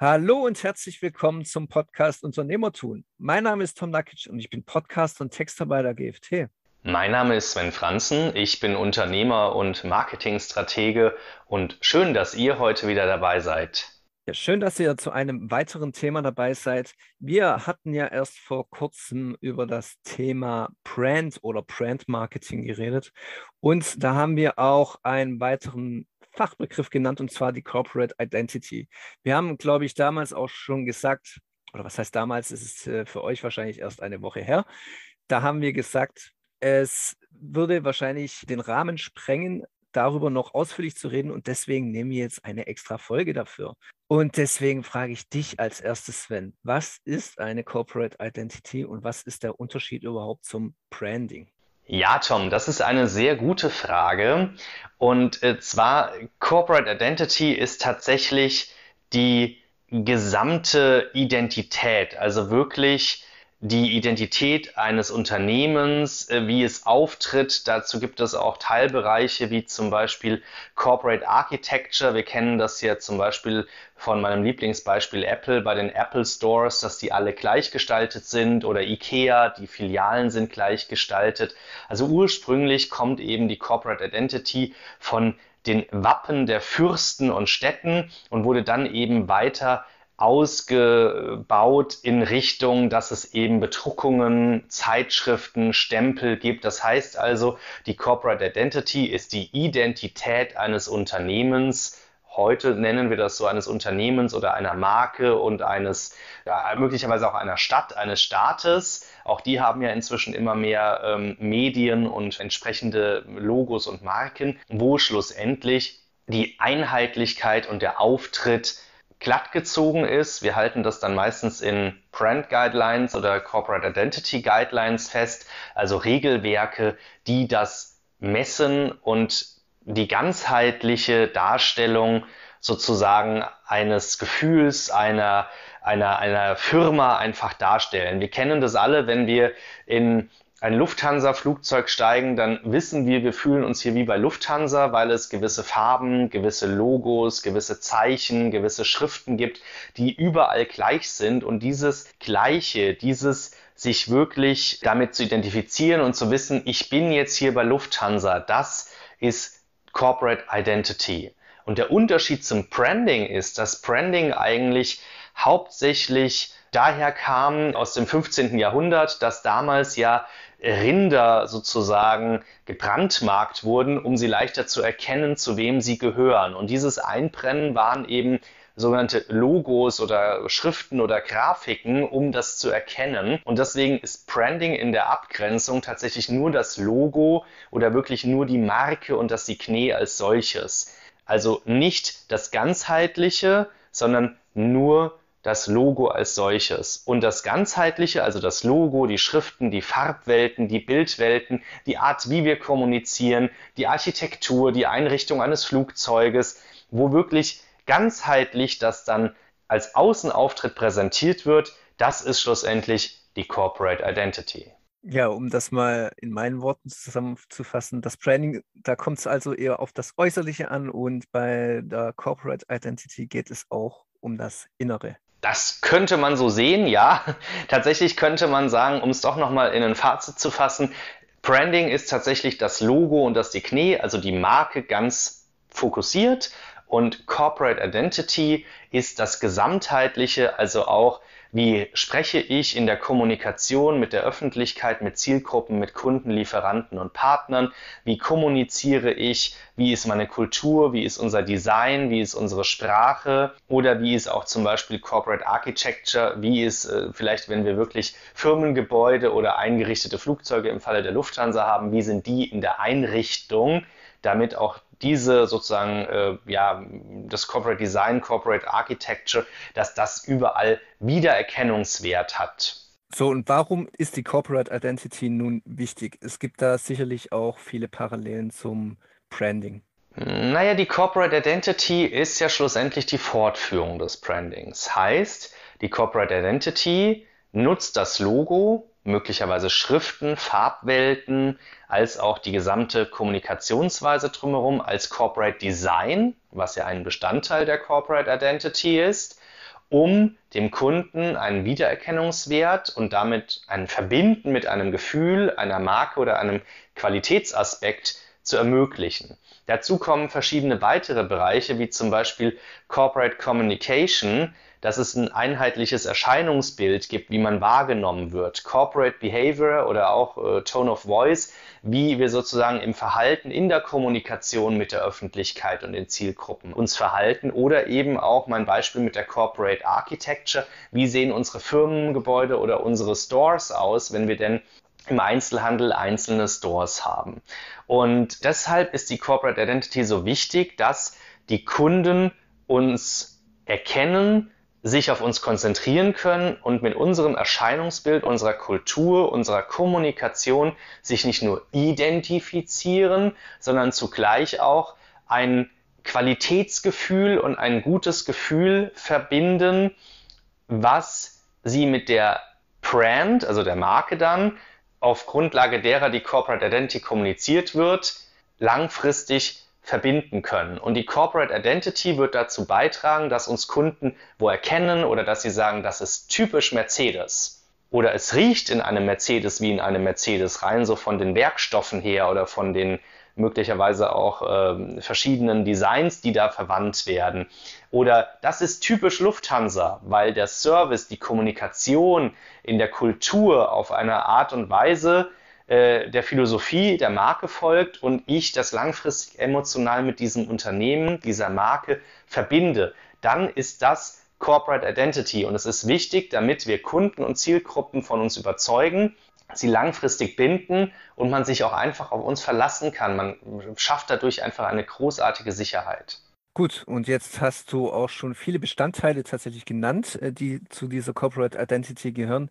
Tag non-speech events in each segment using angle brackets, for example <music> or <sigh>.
Hallo und herzlich willkommen zum Podcast Unternehmertun. Mein Name ist Tom Nakic und ich bin Podcast und Texter bei der GFT. Mein Name ist Sven Franzen, ich bin Unternehmer und Marketingstratege und schön, dass ihr heute wieder dabei seid. Ja, schön, dass ihr zu einem weiteren Thema dabei seid. Wir hatten ja erst vor kurzem über das Thema Brand oder Brand Marketing geredet und da haben wir auch einen weiteren Fachbegriff genannt, und zwar die Corporate Identity. Wir haben, glaube ich, damals auch schon gesagt, oder was heißt damals, ist es äh, für euch wahrscheinlich erst eine Woche her, da haben wir gesagt, es würde wahrscheinlich den Rahmen sprengen, darüber noch ausführlich zu reden und deswegen nehmen wir jetzt eine extra Folge dafür. Und deswegen frage ich dich als erstes, Sven, was ist eine Corporate Identity und was ist der Unterschied überhaupt zum Branding? Ja, Tom, das ist eine sehr gute Frage. Und äh, zwar, Corporate Identity ist tatsächlich die gesamte Identität, also wirklich die Identität eines Unternehmens, äh, wie es auftritt. Dazu gibt es auch Teilbereiche wie zum Beispiel Corporate Architecture. Wir kennen das ja zum Beispiel von meinem Lieblingsbeispiel Apple bei den Apple Stores, dass die alle gleichgestaltet sind oder IKEA, die Filialen sind gleichgestaltet. Also ursprünglich kommt eben die Corporate Identity von den Wappen der Fürsten und Städten und wurde dann eben weiter ausgebaut in Richtung, dass es eben Bedruckungen, Zeitschriften, Stempel gibt. Das heißt also, die Corporate Identity ist die Identität eines Unternehmens. Heute nennen wir das so eines Unternehmens oder einer Marke und eines, ja, möglicherweise auch einer Stadt, eines Staates. Auch die haben ja inzwischen immer mehr ähm, Medien und entsprechende Logos und Marken, wo schlussendlich die Einheitlichkeit und der Auftritt glatt gezogen ist. Wir halten das dann meistens in Brand Guidelines oder Corporate Identity Guidelines fest, also Regelwerke, die das messen und die ganzheitliche Darstellung sozusagen eines Gefühls, einer, einer, einer Firma einfach darstellen. Wir kennen das alle, wenn wir in ein Lufthansa-Flugzeug steigen, dann wissen wir, wir fühlen uns hier wie bei Lufthansa, weil es gewisse Farben, gewisse Logos, gewisse Zeichen, gewisse Schriften gibt, die überall gleich sind. Und dieses Gleiche, dieses sich wirklich damit zu identifizieren und zu wissen, ich bin jetzt hier bei Lufthansa, das ist Corporate Identity. Und der Unterschied zum Branding ist, dass Branding eigentlich hauptsächlich daher kam aus dem 15. Jahrhundert, dass damals ja Rinder sozusagen gebrandmarkt wurden, um sie leichter zu erkennen, zu wem sie gehören. Und dieses Einbrennen waren eben sogenannte Logos oder Schriften oder Grafiken, um das zu erkennen. Und deswegen ist Branding in der Abgrenzung tatsächlich nur das Logo oder wirklich nur die Marke und das Signet als solches. Also nicht das ganzheitliche, sondern nur das Logo als solches. Und das Ganzheitliche, also das Logo, die Schriften, die Farbwelten, die Bildwelten, die Art, wie wir kommunizieren, die Architektur, die Einrichtung eines Flugzeuges, wo wirklich ganzheitlich das dann als Außenauftritt präsentiert wird, das ist schlussendlich die Corporate Identity. Ja, um das mal in meinen Worten zusammenzufassen, das Branding, da kommt es also eher auf das Äußerliche an und bei der Corporate Identity geht es auch um das Innere. Das könnte man so sehen, ja. <laughs> Tatsächlich könnte man sagen, um es doch nochmal in ein Fazit zu fassen, Branding ist tatsächlich das Logo und das Signet, also die Marke ganz fokussiert und Corporate Identity ist das Gesamtheitliche, also auch wie spreche ich in der Kommunikation mit der Öffentlichkeit, mit Zielgruppen, mit Kunden, Lieferanten und Partnern? Wie kommuniziere ich? Wie ist meine Kultur? Wie ist unser Design? Wie ist unsere Sprache? Oder wie ist auch zum Beispiel Corporate Architecture? Wie ist äh, vielleicht, wenn wir wirklich Firmengebäude oder eingerichtete Flugzeuge im Falle der Lufthansa haben, wie sind die in der Einrichtung? damit auch diese sozusagen, äh, ja, das Corporate Design, Corporate Architecture, dass das überall Wiedererkennungswert hat. So, und warum ist die Corporate Identity nun wichtig? Es gibt da sicherlich auch viele Parallelen zum Branding. Naja, die Corporate Identity ist ja schlussendlich die Fortführung des Brandings. Heißt, die Corporate Identity nutzt das Logo, möglicherweise Schriften, Farbwelten, als auch die gesamte Kommunikationsweise drumherum als Corporate Design, was ja ein Bestandteil der Corporate Identity ist. um dem Kunden einen Wiedererkennungswert und damit ein Verbinden mit einem Gefühl, einer Marke oder einem Qualitätsaspekt zu ermöglichen. Dazu kommen verschiedene weitere Bereiche, wie zum Beispiel Corporate Communication, dass es ein einheitliches Erscheinungsbild gibt, wie man wahrgenommen wird. Corporate Behavior oder auch äh, Tone of Voice, wie wir sozusagen im Verhalten, in der Kommunikation mit der Öffentlichkeit und den Zielgruppen uns verhalten. Oder eben auch mein Beispiel mit der Corporate Architecture, wie sehen unsere Firmengebäude oder unsere Stores aus, wenn wir denn im Einzelhandel einzelne Stores haben. Und deshalb ist die Corporate Identity so wichtig, dass die Kunden uns erkennen, sich auf uns konzentrieren können und mit unserem Erscheinungsbild, unserer Kultur, unserer Kommunikation sich nicht nur identifizieren, sondern zugleich auch ein Qualitätsgefühl und ein gutes Gefühl verbinden, was sie mit der Brand, also der Marke dann, auf Grundlage derer die Corporate Identity kommuniziert wird, langfristig verbinden können. Und die Corporate Identity wird dazu beitragen, dass uns Kunden wo erkennen oder dass sie sagen, das ist typisch Mercedes. Oder es riecht in einem Mercedes wie in einem Mercedes rein, so von den Werkstoffen her oder von den möglicherweise auch äh, verschiedenen Designs, die da verwandt werden. Oder das ist typisch Lufthansa, weil der Service, die Kommunikation in der Kultur auf eine Art und Weise äh, der Philosophie der Marke folgt und ich das langfristig emotional mit diesem Unternehmen, dieser Marke verbinde, dann ist das Corporate Identity und es ist wichtig, damit wir Kunden und Zielgruppen von uns überzeugen, sie langfristig binden und man sich auch einfach auf uns verlassen kann. Man schafft dadurch einfach eine großartige Sicherheit. Gut, und jetzt hast du auch schon viele Bestandteile tatsächlich genannt, äh, die zu dieser Corporate Identity gehören.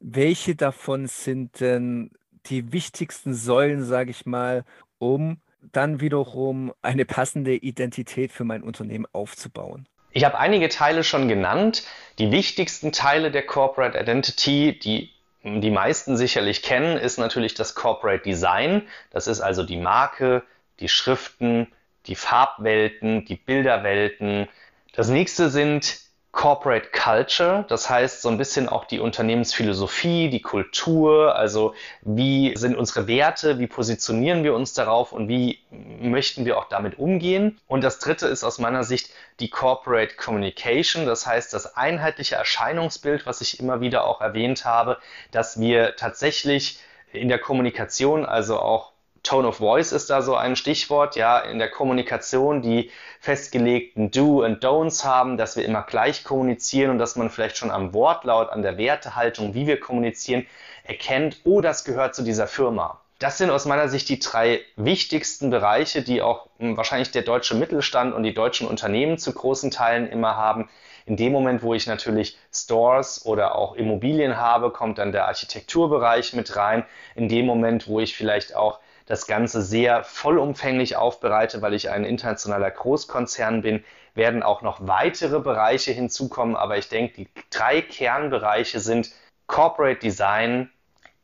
Welche davon sind denn die wichtigsten Säulen, sage ich mal, um dann wiederum eine passende Identität für mein Unternehmen aufzubauen? Ich habe einige Teile schon genannt. Die wichtigsten Teile der Corporate Identity, die die meisten sicherlich kennen, ist natürlich das Corporate Design. Das ist also die Marke, die Schriften, die Farbwelten, die Bilderwelten. Das nächste sind Corporate Culture, das heißt so ein bisschen auch die Unternehmensphilosophie, die Kultur, also wie sind unsere Werte, wie positionieren wir uns darauf und wie möchten wir auch damit umgehen. Und das dritte ist aus meiner Sicht die Corporate Communication, das heißt das einheitliche Erscheinungsbild, was ich immer wieder auch erwähnt habe, dass wir tatsächlich in der Kommunikation, also auch Tone of Voice ist da so ein Stichwort, ja, in der Kommunikation, die festgelegten Do and Don'ts haben, dass wir immer gleich kommunizieren und dass man vielleicht schon am Wortlaut, an der Wertehaltung, wie wir kommunizieren, erkennt, oh, das gehört zu dieser Firma. Das sind aus meiner Sicht die drei wichtigsten Bereiche, die auch hm, wahrscheinlich der deutsche Mittelstand und die deutschen Unternehmen zu großen Teilen immer haben. In dem Moment, wo ich natürlich Stores oder auch Immobilien habe, kommt dann der Architekturbereich mit rein. In dem Moment, wo ich vielleicht auch das Ganze sehr vollumfänglich aufbereite, weil ich ein internationaler Großkonzern bin, werden auch noch weitere Bereiche hinzukommen. Aber ich denke, die drei Kernbereiche sind Corporate Design,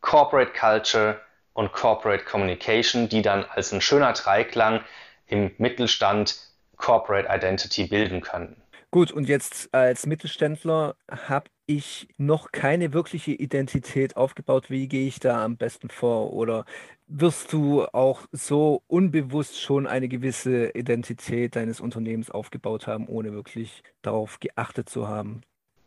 Corporate Culture und Corporate Communication, die dann als ein schöner Dreiklang im Mittelstand Corporate Identity bilden können. Gut, und jetzt als Mittelständler habe ich noch keine wirkliche Identität aufgebaut. Wie gehe ich da am besten vor? Oder wirst du auch so unbewusst schon eine gewisse Identität deines Unternehmens aufgebaut haben, ohne wirklich darauf geachtet zu haben?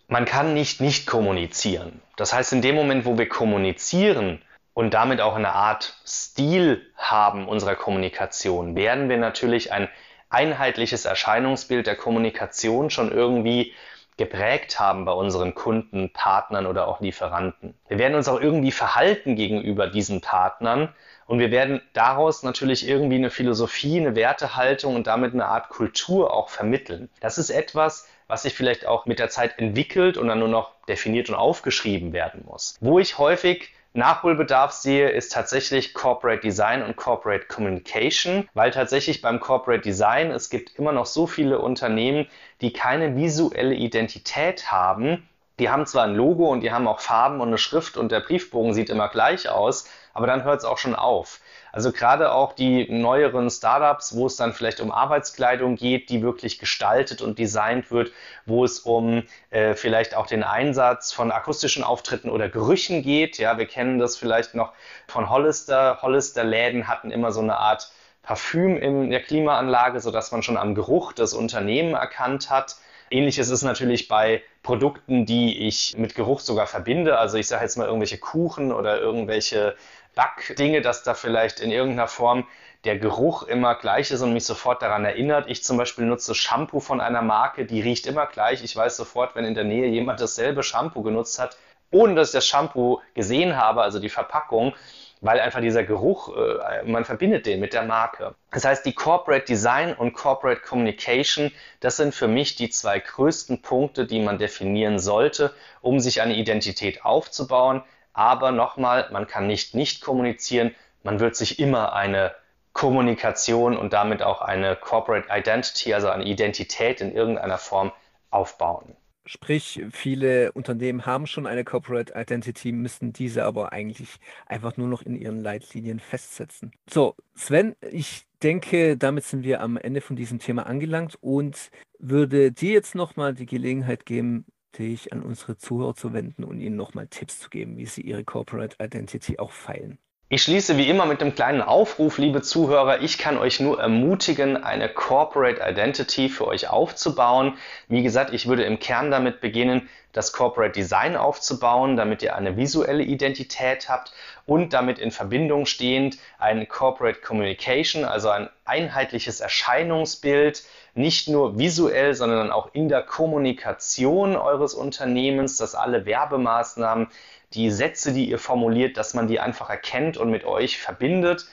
Man kann nicht nicht kommunizieren. Das heißt, in dem Moment, wo wir kommunizieren und damit auch eine Art Stil haben unserer Kommunikation, werden wir natürlich ein einheitliches Erscheinungsbild der Kommunikation schon irgendwie geprägt haben bei unseren Kunden, Partnern oder auch Lieferanten. Wir werden uns auch irgendwie verhalten gegenüber diesen Partnern und wir werden daraus natürlich irgendwie eine Philosophie, eine Wertehaltung und damit eine Art Kultur auch vermitteln. Das ist etwas, was sich vielleicht auch mit der Zeit entwickelt und dann nur noch definiert und aufgeschrieben werden muss. Wo ich häufig Nachholbedarf sehe, ist tatsächlich Corporate Design und Corporate Communication, weil tatsächlich beim Corporate Design es gibt immer noch so viele Unternehmen, die keine visuelle Identität haben. Die haben zwar ein Logo und die haben auch Farben und eine Schrift und der Briefbogen sieht immer gleich aus, aber dann hört es auch schon auf. Also gerade auch die neueren Startups, wo es dann vielleicht um Arbeitskleidung geht, die wirklich gestaltet und designt wird, wo es um äh, vielleicht auch den Einsatz von akustischen Auftritten oder Gerüchen geht. Ja, wir kennen das vielleicht noch von Hollister. Hollister-Läden hatten immer so eine Art Parfüm in der Klimaanlage, sodass man schon am Geruch das Unternehmen erkannt hat. Ähnliches ist natürlich bei Produkten, die ich mit Geruch sogar verbinde. Also ich sage jetzt mal irgendwelche Kuchen oder irgendwelche Backdinge, dass da vielleicht in irgendeiner Form der Geruch immer gleich ist und mich sofort daran erinnert. Ich zum Beispiel nutze Shampoo von einer Marke, die riecht immer gleich. Ich weiß sofort, wenn in der Nähe jemand dasselbe Shampoo genutzt hat, ohne dass ich das Shampoo gesehen habe, also die Verpackung, weil einfach dieser Geruch, äh, man verbindet den mit der Marke. Das heißt, die Corporate Design und Corporate Communication, das sind für mich die zwei größten Punkte, die man definieren sollte, um sich eine Identität aufzubauen. Aber nochmal, man kann nicht nicht kommunizieren, man wird sich immer eine Kommunikation und damit auch eine Corporate Identity, also eine Identität in irgendeiner Form aufbauen. Sprich, viele Unternehmen haben schon eine Corporate Identity, müssen diese aber eigentlich einfach nur noch in ihren Leitlinien festsetzen. So, Sven, ich denke, damit sind wir am Ende von diesem Thema angelangt und würde dir jetzt nochmal die Gelegenheit geben, dich an unsere Zuhörer zu wenden und ihnen nochmal Tipps zu geben, wie sie ihre Corporate Identity auch feilen. Ich schließe wie immer mit einem kleinen Aufruf, liebe Zuhörer. Ich kann euch nur ermutigen, eine Corporate Identity für euch aufzubauen. Wie gesagt, ich würde im Kern damit beginnen, das Corporate Design aufzubauen, damit ihr eine visuelle Identität habt und damit in Verbindung stehend ein Corporate Communication, also ein einheitliches Erscheinungsbild, nicht nur visuell, sondern auch in der Kommunikation eures Unternehmens, dass alle Werbemaßnahmen die Sätze, die ihr formuliert, dass man die einfach erkennt und mit euch verbindet.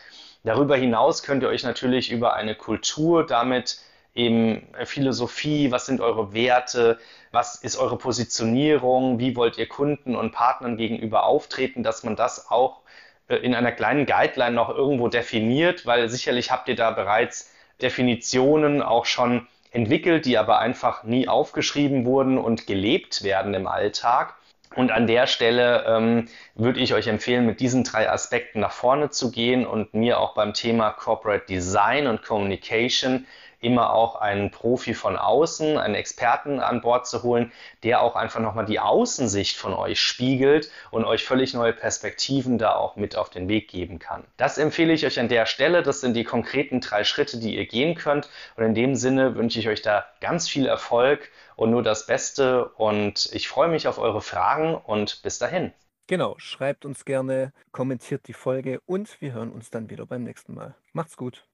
Darüber hinaus könnt ihr euch natürlich über eine Kultur damit eben Philosophie, was sind eure Werte, was ist eure Positionierung, wie wollt ihr Kunden und Partnern gegenüber auftreten, dass man das auch äh, in einer kleinen Guideline noch irgendwo definiert, weil sicherlich habt ihr da bereits Definitionen auch schon entwickelt, die aber einfach nie aufgeschrieben wurden und gelebt werden im Alltag. Und an der Stelle ähm, würde ich euch empfehlen, mit diesen drei Aspekten nach vorne zu gehen und mir auch beim Thema Corporate Design und Communication immer auch einen Profi von außen, einen Experten an Bord zu holen, der auch einfach nochmal die Außensicht von euch spiegelt und euch völlig neue Perspektiven da auch mit auf den Weg geben kann. Das empfehle ich euch an der Stelle. Das sind die konkreten drei Schritte, die ihr gehen könnt. Und in dem Sinne wünsche ich euch da ganz viel Erfolg und nur das Beste. Und ich freue mich auf eure Fragen und bis dahin. Genau, schreibt uns gerne, kommentiert die Folge und wir hören uns dann wieder beim nächsten Mal. Macht's gut.